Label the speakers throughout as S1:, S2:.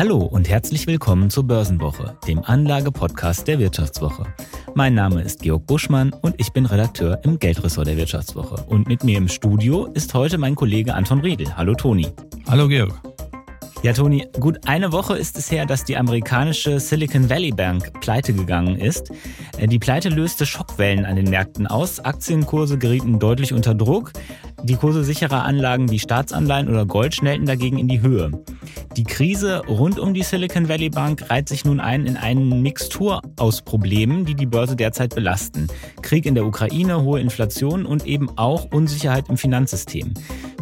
S1: Hallo und herzlich willkommen zur Börsenwoche, dem Anlage-Podcast der Wirtschaftswoche. Mein Name ist Georg Buschmann und ich bin Redakteur im Geldressort der Wirtschaftswoche. Und mit mir im Studio ist heute mein Kollege Anton Riedel. Hallo Toni.
S2: Hallo Georg.
S1: Ja, Toni, gut eine Woche ist es her, dass die amerikanische Silicon Valley Bank pleite gegangen ist. Äh, die Pleite löste Schockwellen an den Märkten aus. Aktienkurse gerieten deutlich unter Druck. Die Kurse sicherer Anlagen wie Staatsanleihen oder Gold schnellten dagegen in die Höhe. Die Krise rund um die Silicon Valley Bank reiht sich nun ein in eine Mixtur aus Problemen, die die Börse derzeit belasten. Krieg in der Ukraine, hohe Inflation und eben auch Unsicherheit im Finanzsystem.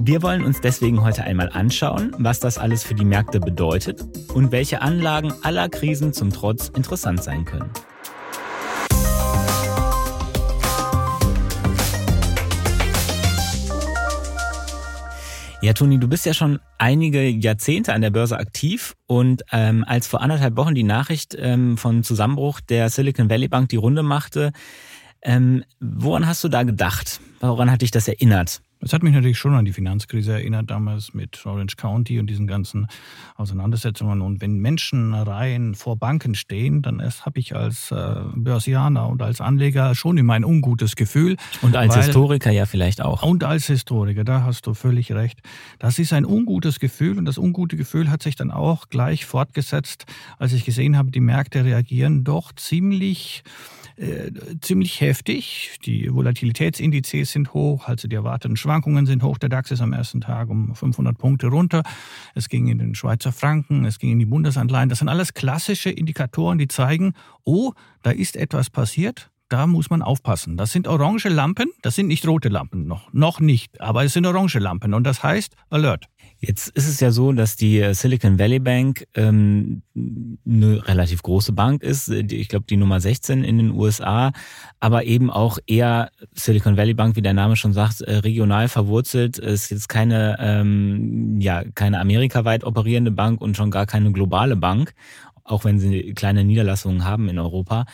S1: Wir wollen uns deswegen heute einmal anschauen, was das alles für die Märkte bedeutet und welche Anlagen aller Krisen zum Trotz interessant sein können. Ja, Toni, du bist ja schon einige Jahrzehnte an der Börse aktiv und ähm, als vor anderthalb Wochen die Nachricht ähm, von Zusammenbruch der Silicon Valley Bank die Runde machte, ähm, woran hast du da gedacht? Woran hat dich das erinnert?
S2: Es hat mich natürlich schon an die Finanzkrise erinnert, damals mit Orange County und diesen ganzen Auseinandersetzungen. Und wenn Menschenreihen vor Banken stehen, dann habe ich als äh, Börsianer und als Anleger schon immer ein ungutes Gefühl.
S1: Und als weil, Historiker ja vielleicht auch.
S2: Und als Historiker, da hast du völlig recht. Das ist ein ungutes Gefühl und das ungute Gefühl hat sich dann auch gleich fortgesetzt, als ich gesehen habe, die Märkte reagieren doch ziemlich äh, ziemlich heftig. Die Volatilitätsindizes sind hoch, also die erwarteten Schwankungen sind hoch. Der DAX ist am ersten Tag um 500 Punkte runter. Es ging in den Schweizer Franken, es ging in die Bundesanleihen. Das sind alles klassische Indikatoren, die zeigen, oh, da ist etwas passiert. Da muss man aufpassen. Das sind orange Lampen, das sind nicht rote Lampen, noch, noch nicht, aber es sind orange Lampen und das heißt Alert.
S1: Jetzt ist es ja so, dass die äh, Silicon Valley Bank ähm, eine relativ große Bank ist. Ich glaube, die Nummer 16 in den USA, aber eben auch eher Silicon Valley Bank, wie der Name schon sagt, äh, regional verwurzelt. Ist jetzt keine, ähm, ja, keine amerikaweit operierende Bank und schon gar keine globale Bank, auch wenn sie kleine Niederlassungen haben in Europa.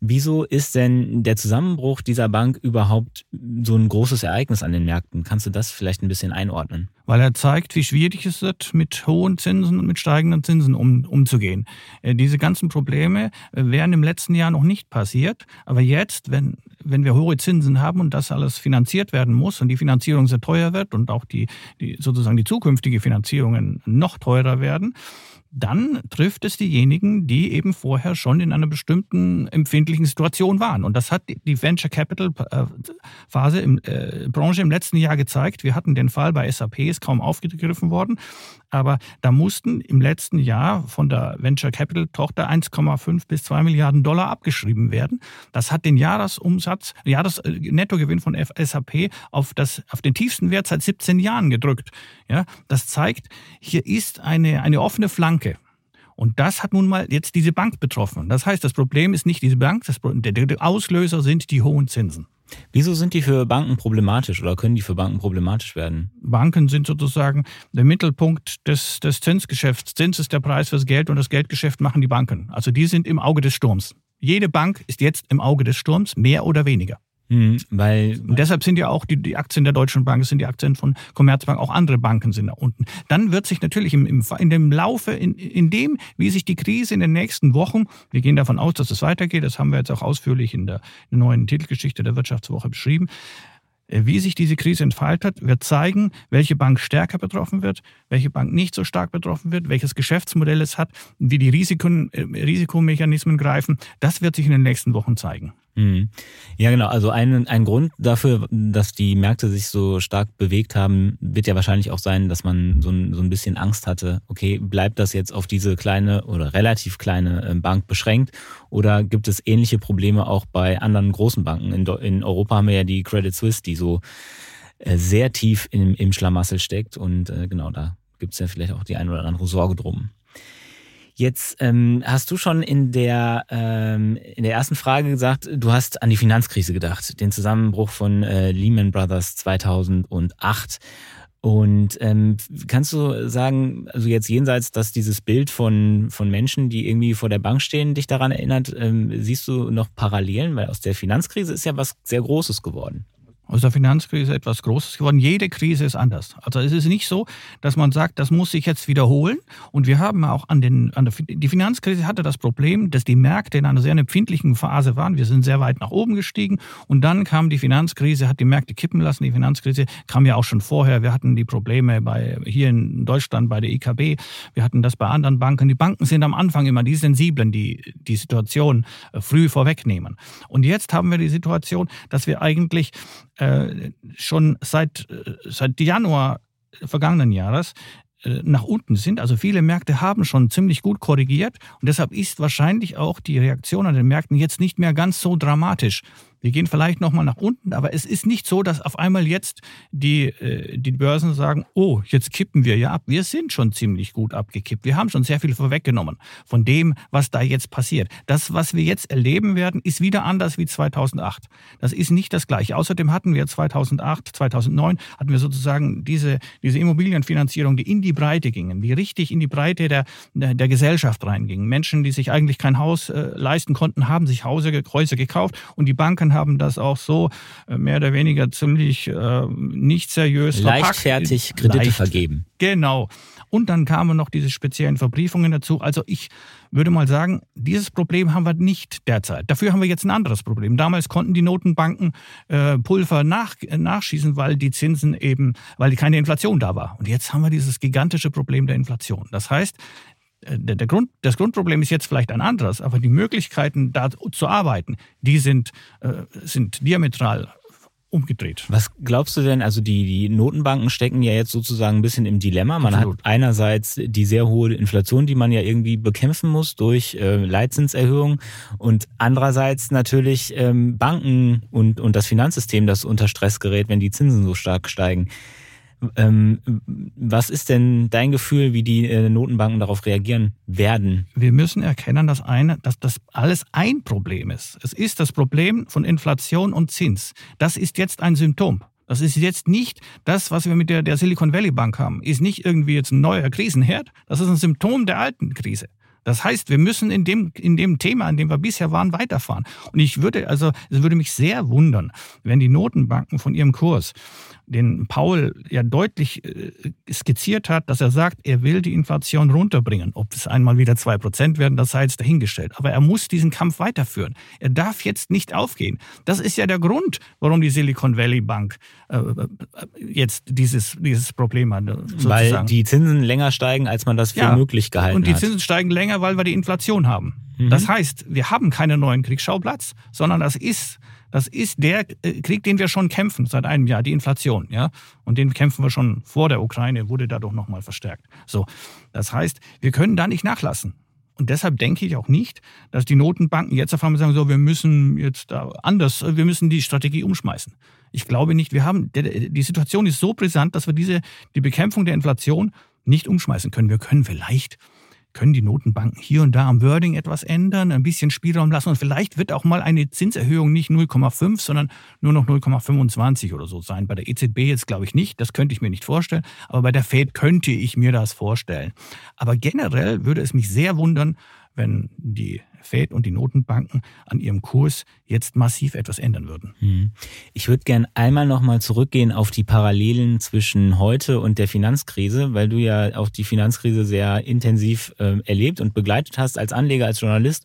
S1: Wieso ist denn der Zusammenbruch dieser Bank überhaupt so ein großes Ereignis an den Märkten? Kannst du das vielleicht ein bisschen einordnen?
S2: Weil er zeigt, wie schwierig es ist, mit hohen Zinsen und mit steigenden Zinsen um, umzugehen. Äh, diese ganzen Probleme äh, wären im letzten Jahr noch nicht passiert. Aber jetzt, wenn, wenn wir hohe Zinsen haben und das alles finanziert werden muss und die Finanzierung sehr teuer wird und auch die, die sozusagen die zukünftige Finanzierungen noch teurer werden, dann trifft es diejenigen, die eben vorher schon in einer bestimmten empfindlichen Situation waren. Und das hat die Venture Capital äh, Phase im, äh, Branche im letzten Jahr gezeigt. Wir hatten den Fall bei SAP, ist kaum aufgegriffen worden. Aber da mussten im letzten Jahr von der Venture Capital Tochter 1,5 bis 2 Milliarden Dollar abgeschrieben werden. Das hat den Jahresumsatz, Jahresnettogewinn von SAP auf, das, auf den tiefsten Wert seit 17 Jahren gedrückt. Ja, das zeigt, hier ist eine, eine offene Flanke. Und das hat nun mal jetzt diese Bank betroffen. Das heißt, das Problem ist nicht diese Bank, das, der Auslöser sind die hohen Zinsen.
S1: Wieso sind die für Banken problematisch oder können die für Banken problematisch werden?
S2: Banken sind sozusagen der Mittelpunkt des, des Zinsgeschäfts. Zins ist der Preis fürs Geld und das Geldgeschäft machen die Banken. Also die sind im Auge des Sturms. Jede Bank ist jetzt im Auge des Sturms, mehr oder weniger.
S1: Mhm, weil
S2: deshalb sind ja auch die, die Aktien der Deutschen Bank, sind die Aktien von Commerzbank, auch andere Banken sind da unten. Dann wird sich natürlich im, im, in dem Laufe, in, in dem, wie sich die Krise in den nächsten Wochen, wir gehen davon aus, dass es weitergeht, das haben wir jetzt auch ausführlich in der, in der neuen Titelgeschichte der Wirtschaftswoche beschrieben, äh, wie sich diese Krise entfaltet, wird zeigen, welche Bank stärker betroffen wird, welche Bank nicht so stark betroffen wird, welches Geschäftsmodell es hat, wie die Risiken, äh, Risikomechanismen greifen. Das wird sich in den nächsten Wochen zeigen.
S1: Mhm. Ja, genau. Also ein, ein Grund dafür, dass die Märkte sich so stark bewegt haben, wird ja wahrscheinlich auch sein, dass man so ein, so ein bisschen Angst hatte. Okay, bleibt das jetzt auf diese kleine oder relativ kleine ähm, Bank beschränkt oder gibt es ähnliche Probleme auch bei anderen großen Banken? In, in Europa haben wir ja die Credit Suisse, die so äh, sehr tief im, im Schlamassel steckt und äh, genau da gibt es ja vielleicht auch die ein oder andere Sorge drum. Jetzt ähm, hast du schon in der, ähm, in der ersten Frage gesagt, du hast an die Finanzkrise gedacht, den Zusammenbruch von äh, Lehman Brothers 2008. Und ähm, kannst du sagen, also jetzt jenseits, dass dieses Bild von, von Menschen, die irgendwie vor der Bank stehen, dich daran erinnert, ähm, siehst du noch Parallelen? Weil aus der Finanzkrise ist ja was sehr Großes geworden.
S2: Aus der Finanzkrise etwas Großes geworden. Jede Krise ist anders. Also es ist nicht so, dass man sagt, das muss sich jetzt wiederholen. Und wir haben auch an den, an der, die Finanzkrise hatte das Problem, dass die Märkte in einer sehr empfindlichen Phase waren. Wir sind sehr weit nach oben gestiegen. Und dann kam die Finanzkrise, hat die Märkte kippen lassen. Die Finanzkrise kam ja auch schon vorher. Wir hatten die Probleme bei, hier in Deutschland bei der IKB. Wir hatten das bei anderen Banken. Die Banken sind am Anfang immer die Sensiblen, die die Situation äh, früh vorwegnehmen. Und jetzt haben wir die Situation, dass wir eigentlich äh, schon seit, äh, seit Januar vergangenen Jahres äh, nach unten sind. Also viele Märkte haben schon ziemlich gut korrigiert und deshalb ist wahrscheinlich auch die Reaktion an den Märkten jetzt nicht mehr ganz so dramatisch. Wir gehen vielleicht nochmal nach unten, aber es ist nicht so, dass auf einmal jetzt die, äh, die Börsen sagen, oh, jetzt kippen wir ja ab. Wir sind schon ziemlich gut abgekippt. Wir haben schon sehr viel vorweggenommen von dem, was da jetzt passiert. Das, was wir jetzt erleben werden, ist wieder anders wie 2008. Das ist nicht das gleiche. Außerdem hatten wir 2008, 2009, hatten wir sozusagen diese, diese Immobilienfinanzierung, die in die Breite gingen, die richtig in die Breite der, der Gesellschaft reingingen. Menschen, die sich eigentlich kein Haus äh, leisten konnten, haben sich Hause, Häuser gekauft und die Banken Banken haben das auch so äh, mehr oder weniger ziemlich äh, nicht seriös
S1: Leichtfertig verpackt. Kredite Leicht. vergeben.
S2: Genau. Und dann kamen noch diese speziellen Verbriefungen dazu. Also ich würde mal sagen, dieses Problem haben wir nicht derzeit. Dafür haben wir jetzt ein anderes Problem. Damals konnten die Notenbanken äh, Pulver nach, äh, nachschießen, weil die Zinsen eben, weil keine Inflation da war. Und jetzt haben wir dieses gigantische Problem der Inflation. Das heißt, der, der Grund, das Grundproblem ist jetzt vielleicht ein anderes, aber die Möglichkeiten, da zu arbeiten, die sind, äh, sind diametral umgedreht.
S1: Was glaubst du denn, also die, die Notenbanken stecken ja jetzt sozusagen ein bisschen im Dilemma. Man Absolut. hat einerseits die sehr hohe Inflation, die man ja irgendwie bekämpfen muss durch äh, Leitzinserhöhungen und andererseits natürlich ähm, Banken und, und das Finanzsystem, das unter Stress gerät, wenn die Zinsen so stark steigen. Ähm, was ist denn dein Gefühl, wie die äh, Notenbanken darauf reagieren werden?
S2: Wir müssen erkennen, dass, eine, dass das alles ein Problem ist. Es ist das Problem von Inflation und Zins. Das ist jetzt ein Symptom. Das ist jetzt nicht das, was wir mit der, der Silicon Valley Bank haben, ist nicht irgendwie jetzt ein neuer Krisenherd. Das ist ein Symptom der alten Krise. Das heißt, wir müssen in dem, in dem Thema, in dem wir bisher waren, weiterfahren. Und ich würde, also, es würde mich sehr wundern, wenn die Notenbanken von ihrem Kurs den Paul ja deutlich äh, skizziert hat, dass er sagt, er will die Inflation runterbringen. Ob es einmal wieder zwei Prozent werden, das sei jetzt dahingestellt. Aber er muss diesen Kampf weiterführen. Er darf jetzt nicht aufgehen. Das ist ja der Grund, warum die Silicon Valley Bank äh, äh jetzt dieses, dieses Problem hat.
S1: Sozusagen. Weil die Zinsen länger steigen, als man das für ja, möglich gehalten hat.
S2: Und die Zinsen hat. steigen länger, weil wir die Inflation haben. Mhm. Das heißt, wir haben keinen neuen Kriegsschauplatz, sondern das ist das ist der äh, Krieg, den wir schon kämpfen seit einem Jahr, die Inflation, ja. Und den kämpfen wir schon vor der Ukraine, wurde dadurch nochmal verstärkt. So. Das heißt, wir können da nicht nachlassen. Und deshalb denke ich auch nicht, dass die Notenbanken jetzt auf einmal sagen, so, wir müssen jetzt da anders, wir müssen die Strategie umschmeißen. Ich glaube nicht, wir haben, die Situation ist so brisant, dass wir diese, die Bekämpfung der Inflation nicht umschmeißen können. Wir können vielleicht können die Notenbanken hier und da am Wording etwas ändern, ein bisschen Spielraum lassen und vielleicht wird auch mal eine Zinserhöhung nicht 0,5, sondern nur noch 0,25 oder so sein. Bei der EZB jetzt glaube ich nicht, das könnte ich mir nicht vorstellen, aber bei der Fed könnte ich mir das vorstellen. Aber generell würde es mich sehr wundern, wenn die Fed und die Notenbanken an ihrem Kurs jetzt massiv etwas ändern würden. Hm.
S1: Ich würde gern einmal nochmal zurückgehen auf die Parallelen zwischen heute und der Finanzkrise, weil du ja auch die Finanzkrise sehr intensiv äh, erlebt und begleitet hast als Anleger, als Journalist.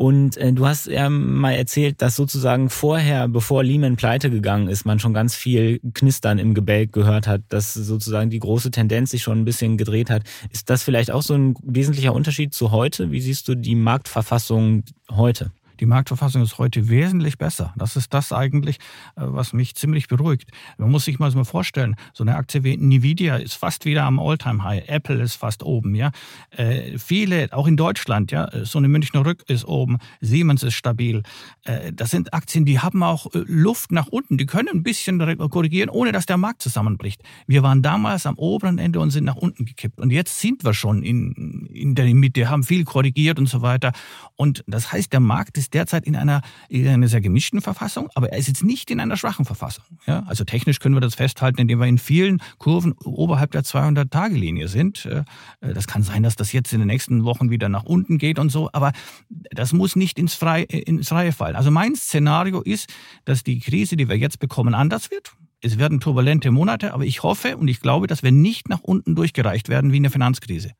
S1: Und äh, du hast ja mal erzählt, dass sozusagen vorher, bevor Lehman pleite gegangen ist, man schon ganz viel Knistern im Gebälk gehört hat, dass sozusagen die große Tendenz sich schon ein bisschen gedreht hat. Ist das vielleicht auch so ein wesentlicher Unterschied zu heute? Wie siehst du die Marktverfassung heute?
S2: Die Marktverfassung ist heute wesentlich besser. Das ist das eigentlich, äh, was mich ziemlich beruhigt. Man muss sich mal vorstellen, so eine Aktie wie Nvidia ist fast wieder am Alltime-High. Apple ist fast oben, ja. Äh, viele, auch in Deutschland, ja, so eine Münchner Rück ist oben, Siemens ist stabil. Äh, das sind Aktien, die haben auch Luft nach unten. Die können ein bisschen korrigieren, ohne dass der Markt zusammenbricht. Wir waren damals am oberen Ende und sind nach unten gekippt. Und jetzt sind wir schon in, in der Mitte, haben viel korrigiert und so weiter. Und das heißt, der Markt ist ist derzeit in einer, in einer sehr gemischten Verfassung, aber er ist jetzt nicht in einer schwachen Verfassung. Ja? Also technisch können wir das festhalten, indem wir in vielen Kurven oberhalb der 200-Tage-Linie sind. Äh, das kann sein, dass das jetzt in den nächsten Wochen wieder nach unten geht und so, aber das muss nicht ins Freie, ins Freie fallen. Also mein Szenario ist, dass die Krise, die wir jetzt bekommen, anders wird. Es werden turbulente Monate, aber ich hoffe und ich glaube, dass wir nicht nach unten durchgereicht werden wie in der Finanzkrise.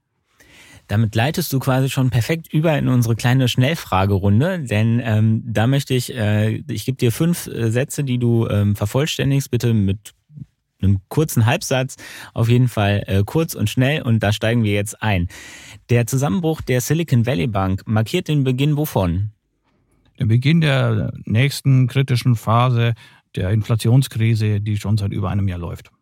S1: Damit leitest du quasi schon perfekt über in unsere kleine Schnellfragerunde, denn ähm, da möchte ich, äh, ich gebe dir fünf äh, Sätze, die du ähm, vervollständigst, bitte mit einem kurzen Halbsatz, auf jeden Fall äh, kurz und schnell und da steigen wir jetzt ein. Der Zusammenbruch der Silicon Valley Bank markiert den Beginn wovon?
S2: Der Beginn der nächsten kritischen Phase der Inflationskrise, die schon seit über einem Jahr läuft.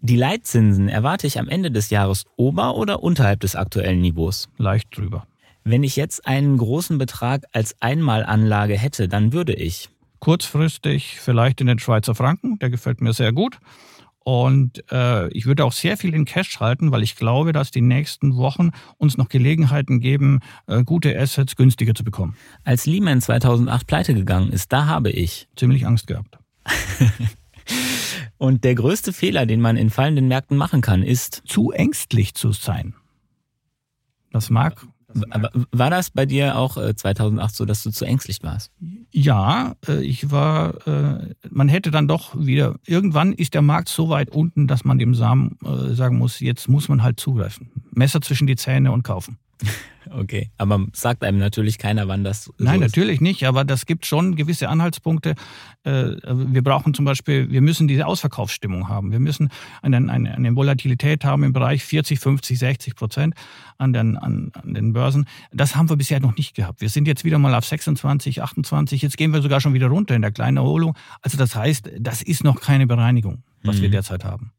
S1: Die Leitzinsen erwarte ich am Ende des Jahres ober- oder unterhalb des aktuellen Niveaus?
S2: Leicht drüber.
S1: Wenn ich jetzt einen großen Betrag als Einmalanlage hätte, dann würde ich
S2: kurzfristig vielleicht in den Schweizer Franken, der gefällt mir sehr gut. Und äh, ich würde auch sehr viel in Cash halten, weil ich glaube, dass die nächsten Wochen uns noch Gelegenheiten geben, äh, gute Assets günstiger zu bekommen.
S1: Als Lehman 2008 pleite gegangen ist, da habe ich
S2: ziemlich Angst gehabt.
S1: Und der größte Fehler, den man in fallenden Märkten machen kann, ist
S2: zu ängstlich zu sein. Das mag.
S1: War das bei dir auch 2008 äh, so, dass du zu ängstlich warst?
S2: Ja, äh, ich war, äh, man hätte dann doch wieder, irgendwann ist der Markt so weit unten, dass man dem Samen sagen muss, jetzt muss man halt zugreifen. Messer zwischen die Zähne und kaufen.
S1: Okay, aber sagt einem natürlich keiner, wann das. So
S2: Nein, natürlich nicht, aber das gibt schon gewisse Anhaltspunkte. Äh, wir brauchen zum Beispiel, wir müssen diese Ausverkaufsstimmung haben. Wir müssen eine, eine, eine Volatilität haben im Bereich 40, 50, 60 Prozent an den, an, an den Börsen. Das haben wir bisher noch nicht gehabt. Wir sind jetzt wieder mal auf 26, 28, jetzt gehen wir sogar schon wieder runter in der kleinen Erholung. Also das heißt, das ist noch keine Bereinigung, was mhm. wir derzeit haben.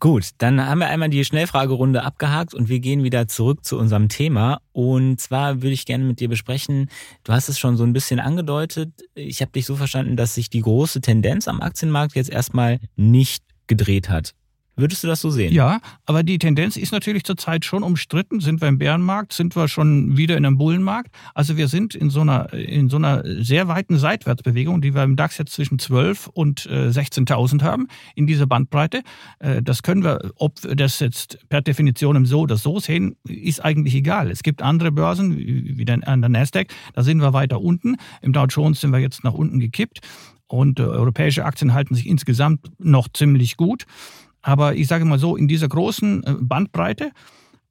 S1: Gut, dann haben wir einmal die Schnellfragerunde abgehakt und wir gehen wieder zurück zu unserem Thema. Und zwar würde ich gerne mit dir besprechen, du hast es schon so ein bisschen angedeutet, ich habe dich so verstanden, dass sich die große Tendenz am Aktienmarkt jetzt erstmal nicht gedreht hat. Würdest du das so sehen?
S2: Ja, aber die Tendenz ist natürlich zurzeit schon umstritten. Sind wir im Bärenmarkt? Sind wir schon wieder in einem Bullenmarkt? Also wir sind in so einer, in so einer sehr weiten Seitwärtsbewegung, die wir im DAX jetzt zwischen 12 und 16.000 äh, haben, in dieser Bandbreite. Äh, das können wir, ob wir das jetzt per Definition im So oder So sehen, ist eigentlich egal. Es gibt andere Börsen, wie an der Nasdaq, da sind wir weiter unten. Im Dow Jones sind wir jetzt nach unten gekippt. Und äh, europäische Aktien halten sich insgesamt noch ziemlich gut. Aber ich sage mal so, in dieser großen äh, Bandbreite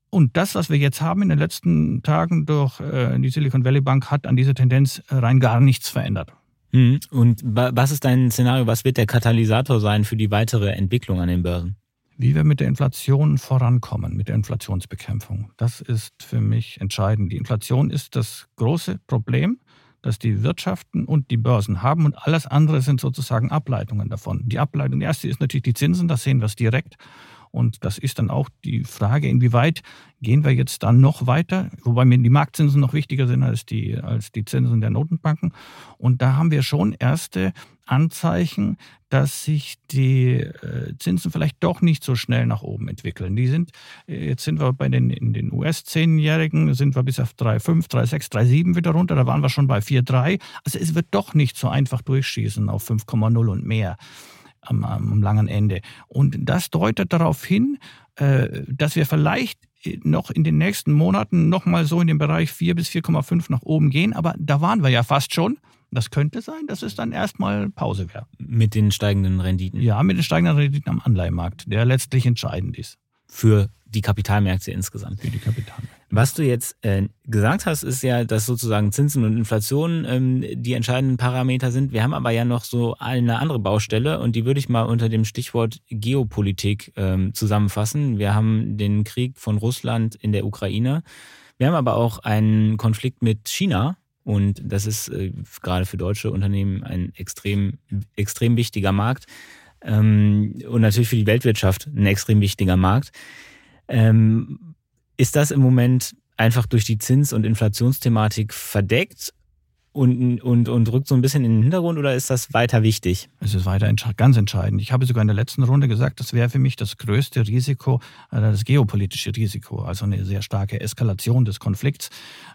S2: und das, was wir jetzt haben in den letzten Tagen durch äh, die Silicon Valley Bank, hat an dieser Tendenz rein gar nichts verändert.
S1: Mhm. Und was ist dein Szenario? Was wird der Katalysator sein für die weitere Entwicklung an den Börsen?
S2: Wie wir mit der Inflation vorankommen, mit der Inflationsbekämpfung. Das ist für mich entscheidend. Die Inflation ist das große Problem das die Wirtschaften und die Börsen haben und alles andere sind sozusagen Ableitungen davon. Die Ableitung, die erste ist natürlich die Zinsen, das sehen wir es direkt. Und das ist dann auch die Frage, inwieweit gehen wir jetzt dann noch weiter, wobei mir die Marktzinsen noch wichtiger sind als die, als die Zinsen der Notenbanken. Und da haben wir schon erste Anzeichen, dass sich die äh, Zinsen vielleicht doch nicht so schnell nach oben entwickeln. Die sind, äh, jetzt sind wir bei den, in den US-Zehnjährigen, sind wir bis auf 3,5, 3,6, 3,7 wieder runter, da waren wir schon bei 4,3. Also es wird doch nicht so einfach durchschießen auf 5,0 und mehr am, am langen Ende. Und das deutet darauf hin, äh, dass wir vielleicht noch in den nächsten Monaten nochmal so in den Bereich 4 bis 4,5 nach oben gehen. Aber da waren wir ja fast schon. Das könnte sein, dass es dann erstmal Pause wäre.
S1: Mit den steigenden Renditen?
S2: Ja, mit den steigenden Renditen am Anleihemarkt, der letztlich entscheidend ist.
S1: Für die Kapitalmärkte insgesamt.
S2: Für die Kapitalmärkte.
S1: Was du jetzt äh, gesagt hast, ist ja, dass sozusagen Zinsen und Inflation ähm, die entscheidenden Parameter sind. Wir haben aber ja noch so eine andere Baustelle und die würde ich mal unter dem Stichwort Geopolitik ähm, zusammenfassen. Wir haben den Krieg von Russland in der Ukraine. Wir haben aber auch einen Konflikt mit China. Und das ist äh, gerade für deutsche Unternehmen ein extrem, extrem wichtiger Markt. Ähm, und natürlich für die Weltwirtschaft ein extrem wichtiger Markt. Ist das im Moment einfach durch die Zins- und Inflationsthematik verdeckt? Und, und, und rückt so ein bisschen in den Hintergrund oder ist das weiter wichtig?
S2: Es ist weiter ganz entscheidend. Ich habe sogar in der letzten Runde gesagt, das wäre für mich das größte Risiko, äh, das geopolitische Risiko, also eine sehr starke Eskalation des Konflikts,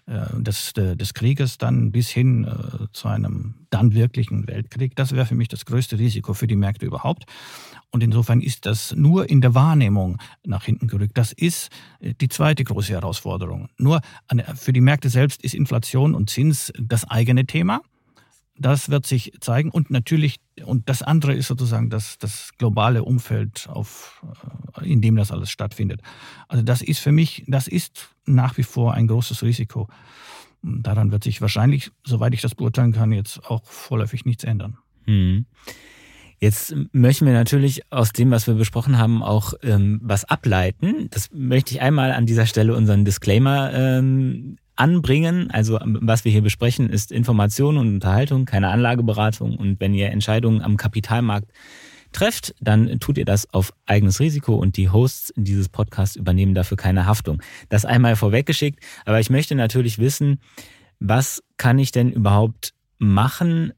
S2: äh, des, des Krieges dann bis hin äh, zu einem dann wirklichen Weltkrieg. Das wäre für mich das größte Risiko für die Märkte überhaupt. Und insofern ist das nur in der Wahrnehmung nach hinten gerückt. Das ist äh, die zweite große Herausforderung. Nur für die Märkte selbst ist Inflation und Zins das eigene Thema. Das wird sich zeigen. Und natürlich, und das andere ist sozusagen das, das globale Umfeld, auf, äh, in dem das alles stattfindet. Also das ist für mich, das ist nach wie vor ein großes Risiko. Daran wird sich wahrscheinlich, soweit ich das beurteilen kann, jetzt auch vorläufig nichts ändern.
S1: Hm. Jetzt möchten wir natürlich aus dem, was wir besprochen haben, auch ähm, was ableiten. Das möchte ich einmal an dieser Stelle unseren Disclaimer ähm, anbringen. Also ähm, was wir hier besprechen, ist Information und Unterhaltung, keine Anlageberatung. Und wenn ihr Entscheidungen am Kapitalmarkt trefft, dann tut ihr das auf eigenes Risiko und die Hosts dieses Podcasts übernehmen dafür keine Haftung. Das einmal vorweggeschickt. Aber ich möchte natürlich wissen, was kann ich denn überhaupt machen,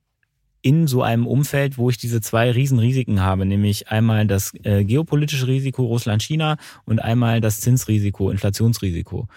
S1: in so einem Umfeld, wo ich diese zwei Riesenrisiken habe, nämlich einmal das äh, geopolitische Risiko Russland-China und einmal das Zinsrisiko, Inflationsrisiko.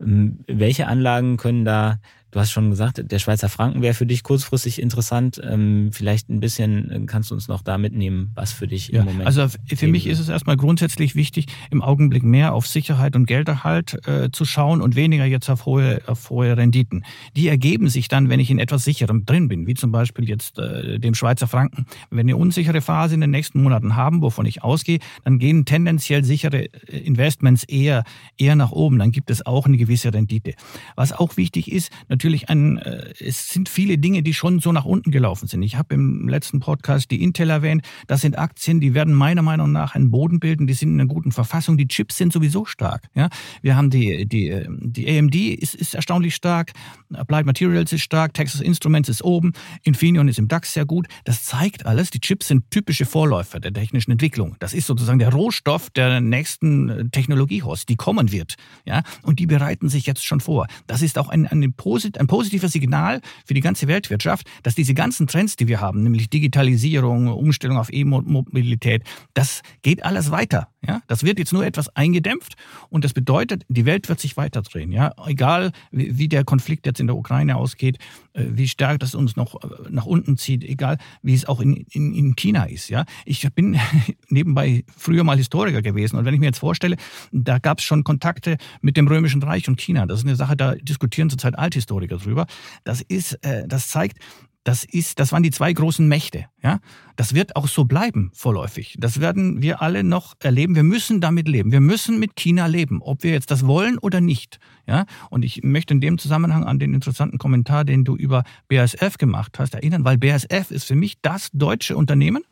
S1: Ähm, welche Anlagen können da Du hast schon gesagt, der Schweizer Franken wäre für dich kurzfristig interessant. Ähm, vielleicht ein bisschen äh, kannst du uns noch da mitnehmen, was für dich
S2: ja, im Moment. Also für mich ist es erstmal grundsätzlich wichtig, im Augenblick mehr auf Sicherheit und Gelderhalt äh, zu schauen und weniger jetzt auf hohe, auf hohe Renditen. Die ergeben sich dann, wenn ich in etwas sicherem drin bin, wie zum Beispiel jetzt äh, dem Schweizer Franken. Wenn wir eine unsichere Phase in den nächsten Monaten haben, wovon ich ausgehe, dann gehen tendenziell sichere äh, Investments eher, eher nach oben. Dann gibt es auch eine gewisse Rendite. Was auch wichtig ist, natürlich natürlich ein, äh, es sind viele Dinge, die schon so nach unten gelaufen sind. Ich habe im letzten Podcast die Intel erwähnt. Das sind Aktien, die werden meiner Meinung nach einen Boden bilden. Die sind in einer guten Verfassung. Die Chips sind sowieso stark. Ja, wir haben die die äh, die AMD ist, ist erstaunlich stark. Applied Materials ist stark. Texas Instruments ist oben. Infineon ist im DAX sehr gut. Das zeigt alles. Die Chips sind typische Vorläufer der technischen Entwicklung. Das ist sozusagen der Rohstoff der nächsten äh, Technologiehorst, die kommen wird. Ja, und die bereiten sich jetzt schon vor. Das ist auch ein, ein positiv ein positives Signal für die ganze Weltwirtschaft, dass diese ganzen Trends, die wir haben, nämlich Digitalisierung, Umstellung auf E-Mobilität, das geht alles weiter. Ja, das wird jetzt nur etwas eingedämpft und das bedeutet, die Welt wird sich weiterdrehen. Ja, egal wie der Konflikt jetzt in der Ukraine ausgeht, äh, wie stark das uns noch äh, nach unten zieht, egal wie es auch in, in, in China ist. Ja, ich bin nebenbei früher mal Historiker gewesen und wenn ich mir jetzt vorstelle, da gab es schon Kontakte mit dem Römischen Reich und China. Das ist eine Sache, da diskutieren zurzeit Althistoriker drüber. Das ist, äh, das zeigt, das ist, das waren die zwei großen Mächte. Ja, das wird auch so bleiben vorläufig. Das werden wir alle noch erleben. Wir müssen damit leben. Wir müssen mit China leben, ob wir jetzt das wollen oder nicht. Ja, und ich möchte in dem Zusammenhang an den interessanten Kommentar, den du über BASF gemacht hast, erinnern, weil BASF ist für mich das deutsche Unternehmen,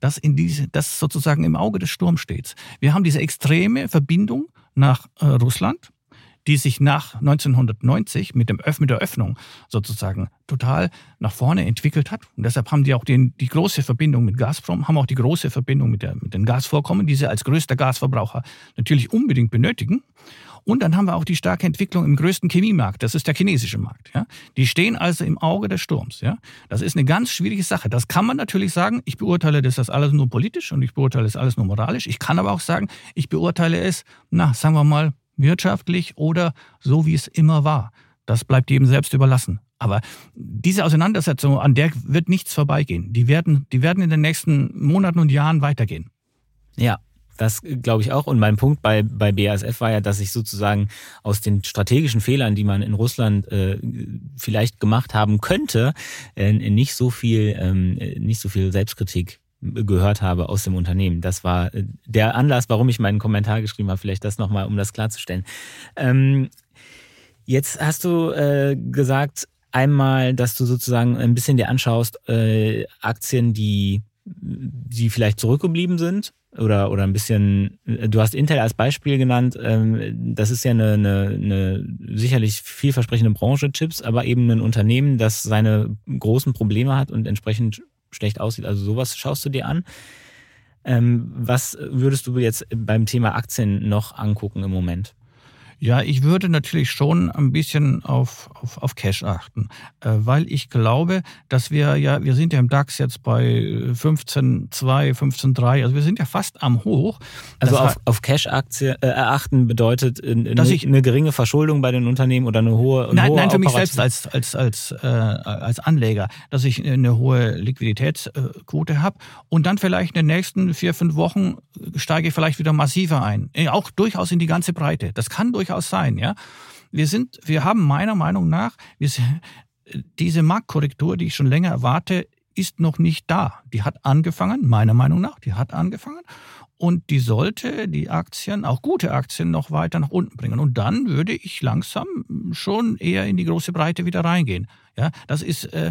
S2: das in diese, das sozusagen im Auge des Sturms steht. Wir haben diese extreme Verbindung nach äh, Russland die sich nach 1990 mit, dem Öff mit der Öffnung sozusagen total nach vorne entwickelt hat. Und deshalb haben die auch den, die große Verbindung mit Gazprom, haben auch die große Verbindung mit, der, mit den Gasvorkommen, die sie als größter Gasverbraucher natürlich unbedingt benötigen. Und dann haben wir auch die starke Entwicklung im größten Chemiemarkt, das ist der chinesische Markt. Ja? Die stehen also im Auge des Sturms. Ja? Das ist eine ganz schwierige Sache. Das kann man natürlich sagen, ich beurteile das, das alles nur politisch und ich beurteile es alles nur moralisch. Ich kann aber auch sagen, ich beurteile es, na, sagen wir mal, wirtschaftlich oder so, wie es immer war. Das bleibt jedem selbst überlassen. Aber diese Auseinandersetzung, an der wird nichts vorbeigehen. Die werden, die werden in den nächsten Monaten und Jahren weitergehen.
S1: Ja, das glaube ich auch. Und mein Punkt bei, bei BASF war ja, dass ich sozusagen aus den strategischen Fehlern, die man in Russland äh, vielleicht gemacht haben könnte, äh, nicht so viel, ähm, nicht so viel Selbstkritik gehört habe aus dem Unternehmen. Das war äh, der Anlass, warum ich meinen Kommentar geschrieben habe. Vielleicht das nochmal, um das klarzustellen. Ähm, jetzt hast du äh, gesagt, einmal, dass du sozusagen ein bisschen dir anschaust, äh, Aktien, die, die vielleicht zurückgeblieben sind oder, oder ein bisschen, du hast Intel als Beispiel genannt, ähm, das ist ja eine, eine, eine sicherlich vielversprechende Branche, Chips, aber eben ein Unternehmen, das seine großen Probleme hat und entsprechend schlecht aussieht. Also sowas schaust du dir an. Ähm, was würdest du jetzt beim Thema Aktien noch angucken im Moment?
S2: Ja, ich würde natürlich schon ein bisschen auf, auf, auf Cash achten, äh, weil ich glaube, dass wir ja, wir sind ja im DAX jetzt bei 15,2, 15,3, also wir sind ja fast am Hoch.
S1: Also auf, auf Cash-Aktie äh, achten bedeutet eine, dass ich, eine geringe Verschuldung bei den Unternehmen oder eine hohe
S2: Nein,
S1: hohe
S2: nein, für mich selbst als, als, als, äh, als Anleger, dass ich eine hohe Liquiditätsquote habe und dann vielleicht in den nächsten vier, fünf Wochen steige ich vielleicht wieder massiver ein. Äh, auch durchaus in die ganze Breite. Das kann durchaus durchaus sein, ja. Wir sind, wir haben meiner Meinung nach, wir, diese Marktkorrektur, die ich schon länger erwarte, ist noch nicht da. Die hat angefangen, meiner Meinung nach, die hat angefangen und die sollte die Aktien, auch gute Aktien, noch weiter nach unten bringen. Und dann würde ich langsam schon eher in die große Breite wieder reingehen. Ja, das ist, äh,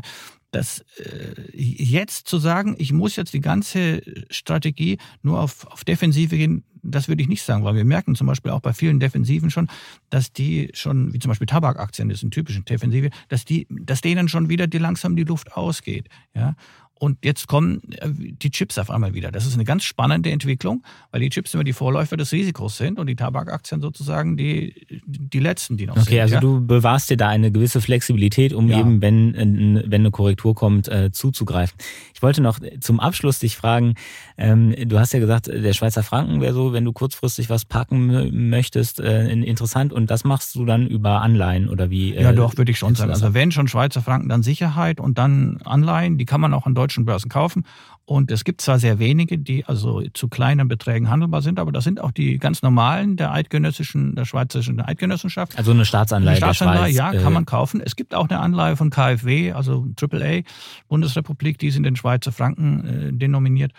S2: das äh, jetzt zu sagen, ich muss jetzt die ganze Strategie nur auf, auf Defensive gehen, das würde ich nicht sagen, weil wir merken zum Beispiel auch bei vielen Defensiven schon, dass die schon, wie zum Beispiel Tabakaktien, das sind typische Defensive, dass die, dass denen schon wieder die langsam die Luft ausgeht. Ja. Und jetzt kommen äh, die Chips auf einmal wieder. Das ist eine ganz spannende Entwicklung, weil die Chips immer die Vorläufer des Risikos sind und die Tabakaktien sozusagen die, die letzten, die noch
S1: okay,
S2: sind.
S1: Okay, also ja? du bewahrst dir da eine gewisse Flexibilität, um ja. eben, wenn, wenn eine Korrektur kommt, äh, zuzugreifen. Ich wollte noch zum Abschluss dich fragen, ähm, du hast ja gesagt, der Schweizer Franken wäre so, wenn du kurzfristig was packen möchtest, äh, interessant und das machst du dann über Anleihen oder wie?
S2: ja, doch, würde ich schon sagen. Also wenn schon Schweizer Franken, dann Sicherheit und dann Anleihen, die kann man auch in Deutschland deutschen Börsen kaufen. Und es gibt zwar sehr wenige, die also zu kleinen Beträgen handelbar sind, aber das sind auch die ganz normalen der eidgenössischen, der schweizerischen Eidgenossenschaft.
S1: Also eine Staatsanleihe.
S2: Eine Staatsanleihe, ja, kann äh, man kaufen. Es gibt auch eine Anleihe von KfW, also AAA, Bundesrepublik, die ist in den Schweizer Franken äh, denominiert.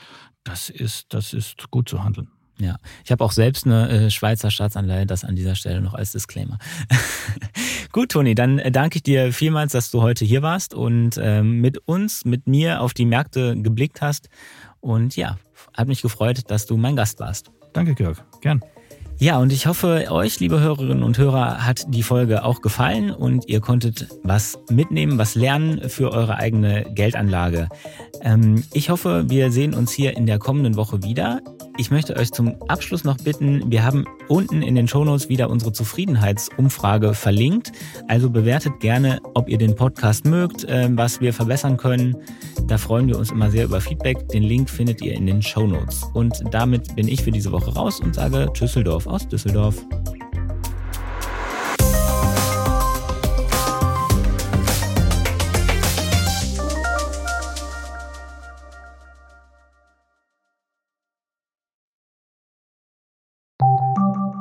S2: Das ist, das ist gut zu handeln.
S1: Ja, ich habe auch selbst eine äh, Schweizer Staatsanleihe, das an dieser Stelle noch als Disclaimer. Gut, Toni, dann äh, danke ich dir vielmals, dass du heute hier warst und ähm, mit uns, mit mir auf die Märkte geblickt hast. Und ja, hat mich gefreut, dass du mein Gast warst.
S2: Danke, Kirk. Gern.
S1: Ja, und ich hoffe, euch, liebe Hörerinnen und Hörer, hat die Folge auch gefallen und ihr konntet was mitnehmen, was lernen für eure eigene Geldanlage. Ähm, ich hoffe, wir sehen uns hier in der kommenden Woche wieder. Ich möchte euch zum Abschluss noch bitten, wir haben unten in den Shownotes wieder unsere Zufriedenheitsumfrage verlinkt. Also bewertet gerne, ob ihr den Podcast mögt, ähm, was wir verbessern können. Da freuen wir uns immer sehr über Feedback. Den Link findet ihr in den Shownotes. Und damit bin ich für diese Woche raus und sage Tschüsseldorf aus Düsseldorf.